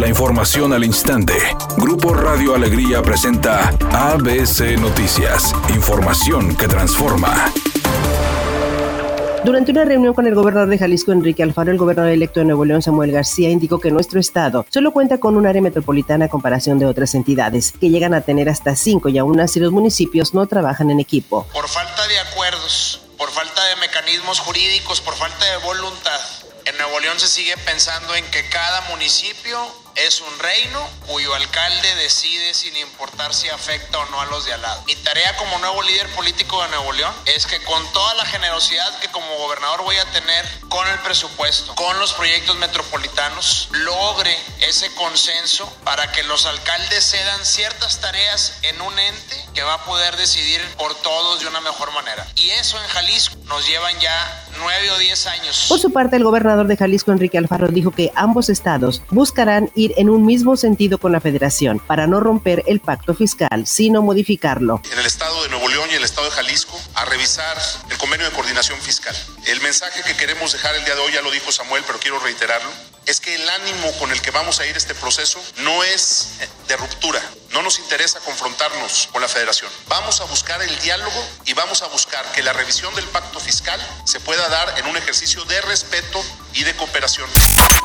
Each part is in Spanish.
La información al instante. Grupo Radio Alegría presenta ABC Noticias. Información que transforma. Durante una reunión con el gobernador de Jalisco, Enrique Alfaro, el gobernador electo de Nuevo León, Samuel García, indicó que nuestro estado solo cuenta con un área metropolitana a comparación de otras entidades, que llegan a tener hasta cinco y aún así los municipios no trabajan en equipo. Por falta de acuerdos, por falta de mecanismos jurídicos, por falta de voluntad, en Nuevo León se sigue pensando en que cada municipio es un reino cuyo alcalde decide sin importar si afecta o no a los de al lado. Mi tarea como nuevo líder político de Nuevo León es que con toda la generosidad que como gobernador voy a tener con el presupuesto, con los proyectos metropolitanos, logre ese consenso para que los alcaldes cedan ciertas tareas en un ente que va a poder decidir por todos de una mejor manera. Y eso en Jalisco nos llevan ya nueve o diez años. Por su parte, el gobernador de Jalisco, Enrique Alfaro, dijo que ambos estados buscarán ir en un mismo sentido con la federación para no romper el pacto fiscal, sino modificarlo. En el estado de Nuevo León y el estado de Jalisco a revisar el convenio de coordinación fiscal. El mensaje que queremos dejar el día de hoy, ya lo dijo Samuel, pero quiero reiterarlo, es que el ánimo con el que vamos a ir este proceso no es de ruptura. No nos interesa confrontarnos con la federación. Vamos a buscar el diálogo y vamos a buscar que la revisión del pacto fiscal se pueda dar en un ejercicio de respeto y de cooperación.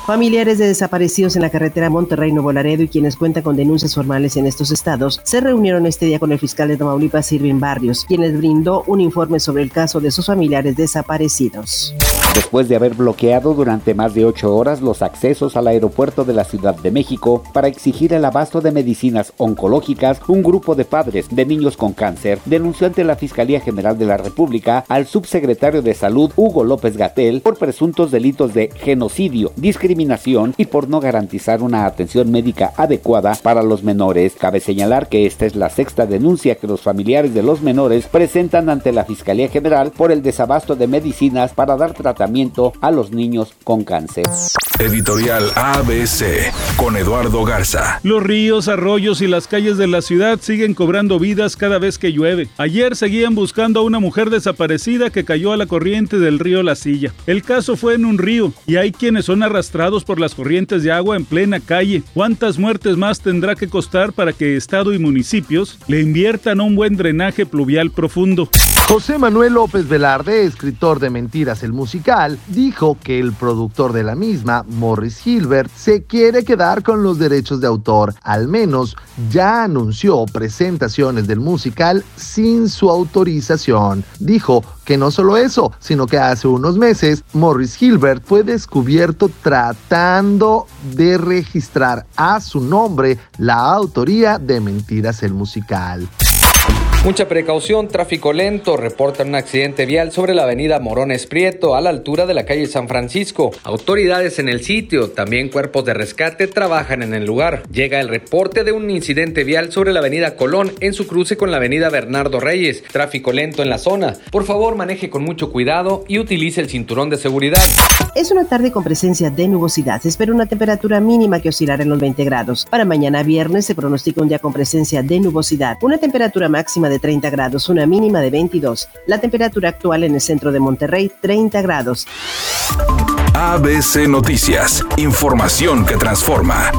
Familiares de desaparecidos en la carretera Monterrey-Nuevo Laredo y quienes cuentan con denuncias formales en estos estados se reunieron este día con el fiscal de Tamaulipas, Irving Barrios, quien les brindó un informe sobre el caso de sus familiares desaparecidos. Después de haber bloqueado durante más de ocho horas los accesos al aeropuerto de la Ciudad de México para exigir el abasto de medicinas oncológicas, un grupo de padres de niños con cáncer denunció ante la Fiscalía General de la República al subsecretario de Salud, Hugo López Gatel, por presuntos delitos de genocidio, discriminación y por no garantizar una atención médica adecuada para los menores. Cabe señalar que esta es la sexta denuncia que los familiares de los menores presentan ante la Fiscalía General por el desabasto de medicinas para dar tratamiento a los niños con cáncer. Editorial ABC con Eduardo Garza. Los ríos, arroyos y las calles de la ciudad siguen cobrando vidas cada vez que llueve. Ayer seguían buscando a una mujer desaparecida que cayó a la corriente del río La Silla. El caso fue en un río y hay quienes son arrastrados por las corrientes de agua en plena calle. ¿Cuántas muertes más tendrá que costar para que Estado y municipios le inviertan a un buen drenaje pluvial profundo? José Manuel López Velarde, escritor de Mentiras el Musical, dijo que el productor de la misma, Morris Hilbert, se quiere quedar con los derechos de autor. Al menos ya anunció presentaciones del musical sin su autorización. Dijo que no solo eso, sino que hace unos meses Morris Hilbert fue descubierto tratando de registrar a su nombre la autoría de Mentiras el Musical. Mucha precaución, tráfico lento, reportan un accidente vial sobre la avenida Morones Prieto a la altura de la calle San Francisco. Autoridades en el sitio, también cuerpos de rescate trabajan en el lugar. Llega el reporte de un incidente vial sobre la avenida Colón en su cruce con la avenida Bernardo Reyes. Tráfico lento en la zona. Por favor, maneje con mucho cuidado y utilice el cinturón de seguridad. Es una tarde con presencia de nubosidad. Se espera una temperatura mínima que oscilará en los 20 grados. Para mañana viernes se pronostica un día con presencia de nubosidad. Una temperatura máxima de 30 grados, una mínima de 22. La temperatura actual en el centro de Monterrey, 30 grados. ABC Noticias. Información que transforma.